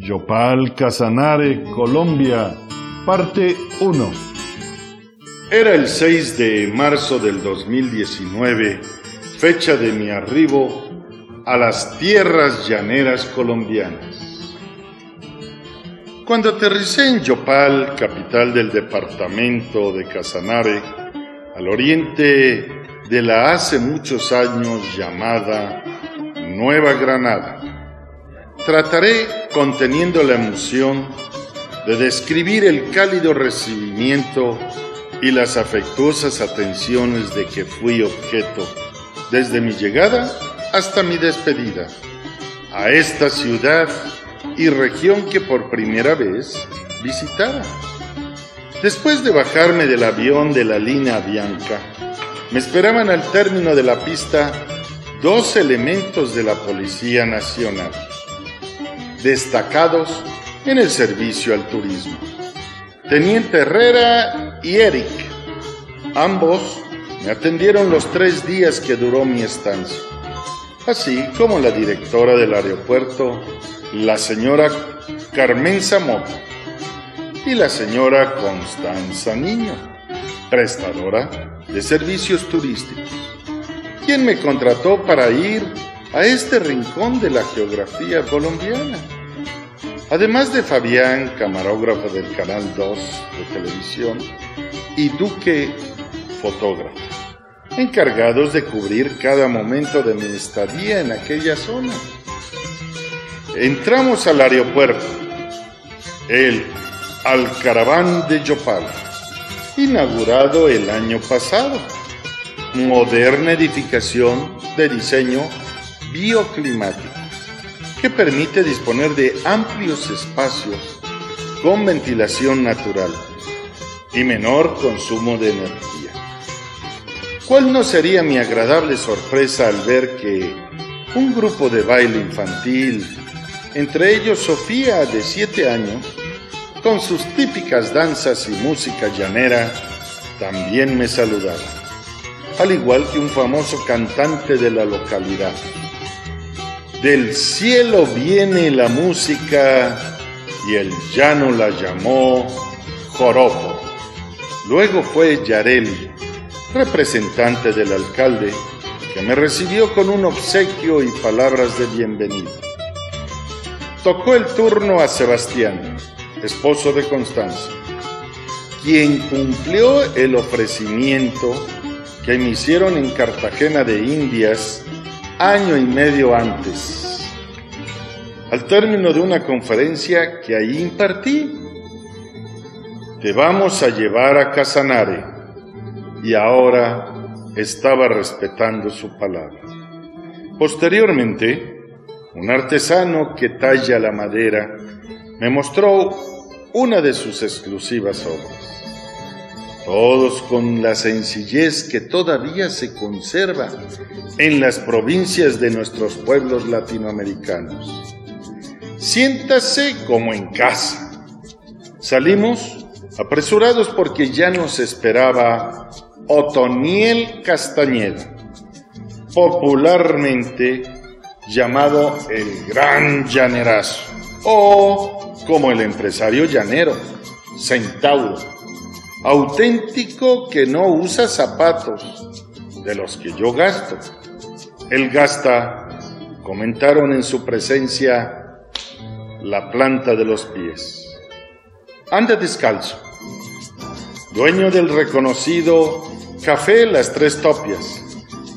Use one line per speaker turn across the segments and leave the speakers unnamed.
Yopal Casanare, Colombia, parte 1. Era el 6 de marzo del 2019, fecha de mi arribo a las tierras llaneras colombianas. Cuando aterricé en Yopal, capital del departamento de Casanare, al oriente de la hace muchos años llamada Nueva Granada. Trataré, conteniendo la emoción, de describir el cálido recibimiento y las afectuosas atenciones de que fui objeto desde mi llegada hasta mi despedida a esta ciudad y región que por primera vez visitaba. Después de bajarme del avión de la línea Bianca, me esperaban al término de la pista dos elementos de la Policía Nacional, destacados en el servicio al turismo. Teniente Herrera y Eric, ambos me atendieron los tres días que duró mi estancia, así como la directora del aeropuerto, la señora Carmen Zamora y la señora Constanza Niño, prestadora de servicios turísticos, quien me contrató para ir a este rincón de la geografía colombiana. Además de Fabián, camarógrafo del Canal 2 de televisión, y Duque, fotógrafo, encargados de cubrir cada momento de mi estadía en aquella zona. Entramos al aeropuerto. El Alcaraván de Yopal, inaugurado el año pasado. Moderna edificación de diseño bioclimático que permite disponer de amplios espacios con ventilación natural y menor consumo de energía. ¿Cuál no sería mi agradable sorpresa al ver que un grupo de baile infantil, entre ellos Sofía de 7 años, con sus típicas danzas y música llanera, también me saludaba, al igual que un famoso cantante de la localidad. Del cielo viene la música y el llano la llamó joropo. Luego fue Yareli, representante del alcalde, que me recibió con un obsequio y palabras de bienvenida. Tocó el turno a Sebastián, esposo de Constanza, quien cumplió el ofrecimiento que me hicieron en Cartagena de Indias año y medio antes, al término de una conferencia que ahí impartí. Te vamos a llevar a Casanare y ahora estaba respetando su palabra. Posteriormente, un artesano que talla la madera me mostró una de sus exclusivas obras, todos con la sencillez que todavía se conserva en las provincias de nuestros pueblos latinoamericanos. Siéntase como en casa. Salimos apresurados porque ya nos esperaba Otoniel Castañeda, popularmente llamado el Gran Llanerazo, o como el empresario llanero, Centauro, auténtico que no usa zapatos de los que yo gasto. Él gasta, comentaron en su presencia, la planta de los pies. Anda descalzo, dueño del reconocido Café Las Tres Topias.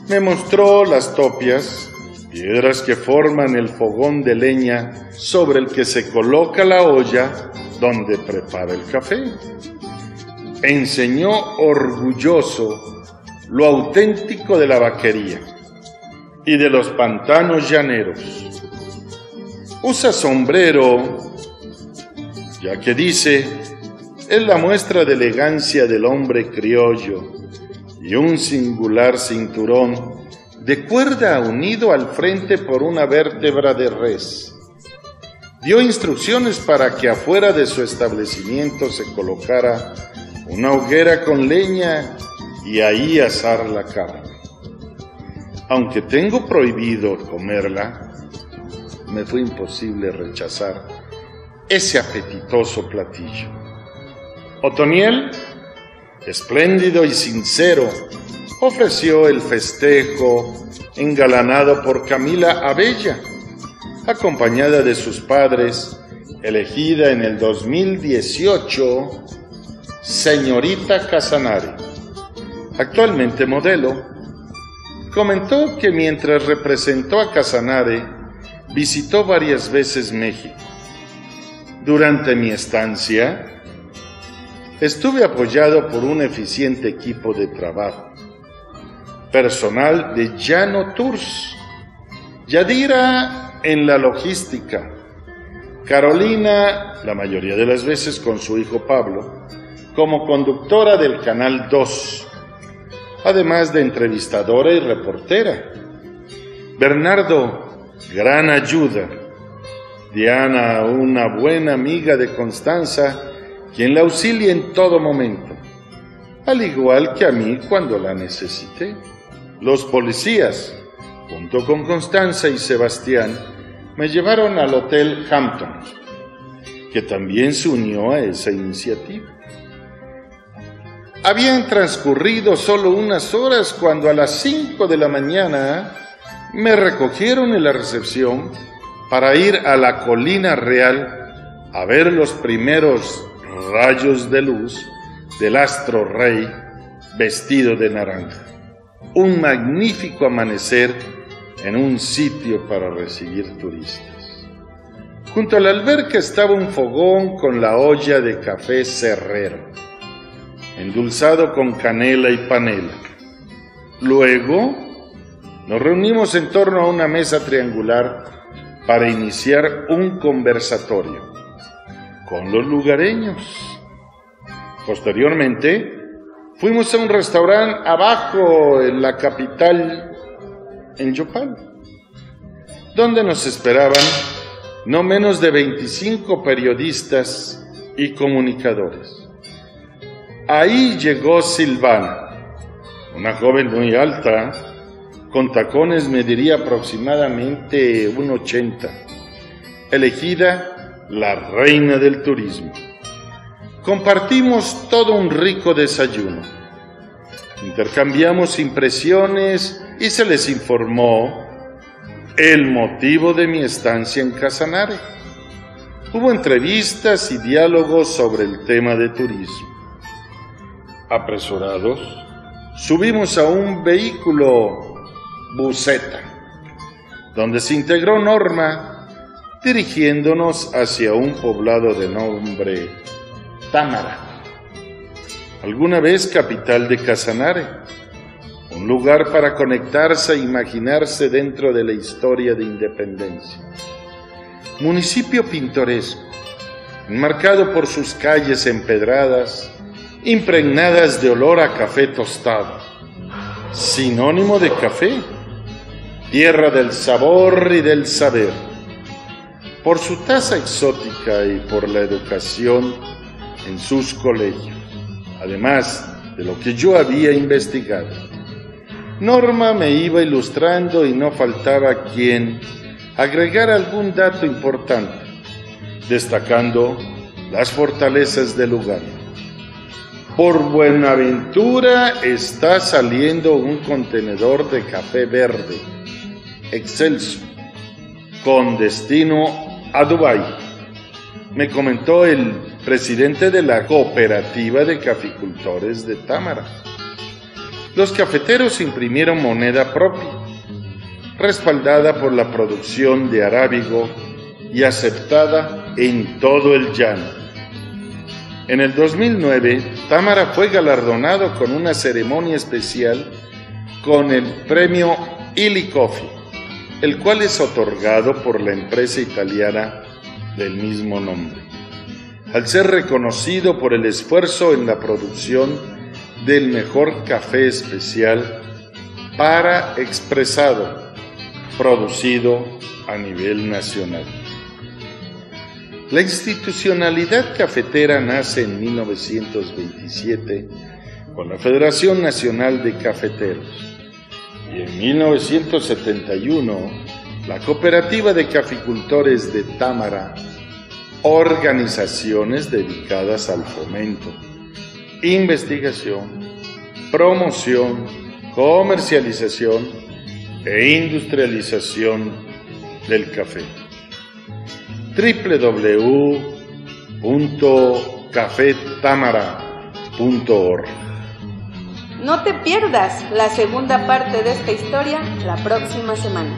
Me mostró las topias piedras que forman el fogón de leña sobre el que se coloca la olla donde prepara el café. Enseñó orgulloso lo auténtico de la vaquería y de los pantanos llaneros. Usa sombrero ya que dice, es la muestra de elegancia del hombre criollo y un singular cinturón de cuerda unido al frente por una vértebra de res. Dio instrucciones para que afuera de su establecimiento se colocara una hoguera con leña y ahí asar la carne. Aunque tengo prohibido comerla, me fue imposible rechazar ese apetitoso platillo. Otoniel, espléndido y sincero, ofreció el festejo engalanado por Camila Abella, acompañada de sus padres, elegida en el 2018 señorita Casanare, actualmente modelo, comentó que mientras representó a Casanare, visitó varias veces México. Durante mi estancia, estuve apoyado por un eficiente equipo de trabajo, personal de Llano Tours, Yadira en la logística, Carolina, la mayoría de las veces con su hijo Pablo, como conductora del Canal 2, además de entrevistadora y reportera. Bernardo, gran ayuda. Diana, una buena amiga de Constanza, quien la auxilia en todo momento, al igual que a mí cuando la necesité. Los policías, junto con Constanza y Sebastián, me llevaron al Hotel Hampton, que también se unió a esa iniciativa. Habían transcurrido solo unas horas cuando a las cinco de la mañana me recogieron en la recepción para ir a la colina real a ver los primeros rayos de luz del astro rey vestido de naranja. Un magnífico amanecer en un sitio para recibir turistas. Junto a la alberca estaba un fogón con la olla de café cerrero endulzado con canela y panela. Luego nos reunimos en torno a una mesa triangular para iniciar un conversatorio con los lugareños. Posteriormente, fuimos a un restaurante abajo en la capital, en Yopal, donde nos esperaban no menos de 25 periodistas y comunicadores. Ahí llegó Silvana, una joven muy alta, con tacones mediría aproximadamente un 80, elegida la reina del turismo. Compartimos todo un rico desayuno. Intercambiamos impresiones y se les informó el motivo de mi estancia en Casanare. Hubo entrevistas y diálogos sobre el tema de turismo apresurados, subimos a un vehículo buseta, donde se integró Norma, dirigiéndonos hacia un poblado de nombre Támara, alguna vez capital de Casanare, un lugar para conectarse e imaginarse dentro de la historia de independencia. Municipio pintoresco, enmarcado por sus calles empedradas, impregnadas de olor a café tostado, sinónimo de café, tierra del sabor y del saber. Por su tasa exótica y por la educación en sus colegios, además de lo que yo había investigado. Norma me iba ilustrando y no faltaba quien agregara algún dato importante, destacando las fortalezas del lugar. Por Buenaventura está saliendo un contenedor de café verde, excelso, con destino a Dubái. Me comentó el presidente de la cooperativa de caficultores de Támara. Los cafeteros imprimieron moneda propia, respaldada por la producción de arábigo y aceptada en todo el llano. En el 2009, Támara fue galardonado con una ceremonia especial con el premio Illy Coffee, el cual es otorgado por la empresa italiana del mismo nombre. al ser reconocido por el esfuerzo en la producción del mejor café especial para expresado, producido a nivel nacional. La institucionalidad cafetera nace en 1927 con la Federación Nacional de Cafeteros. Y en 1971 la Cooperativa de Caficultores de Támara, organizaciones dedicadas al fomento, investigación, promoción, comercialización e industrialización del café www.cafetamara.org.
No te pierdas la segunda parte de esta historia la próxima semana.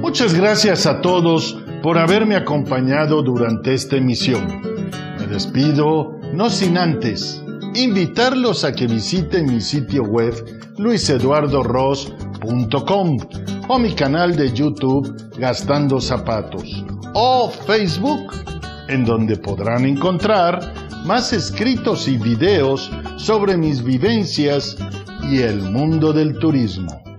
Muchas gracias a todos por haberme acompañado durante esta emisión. Me despido, no sin antes invitarlos a que visiten mi sitio web luiseduardoros.com o mi canal de YouTube Gastando Zapatos o Facebook, en donde podrán encontrar más escritos y videos sobre mis vivencias y el mundo del turismo.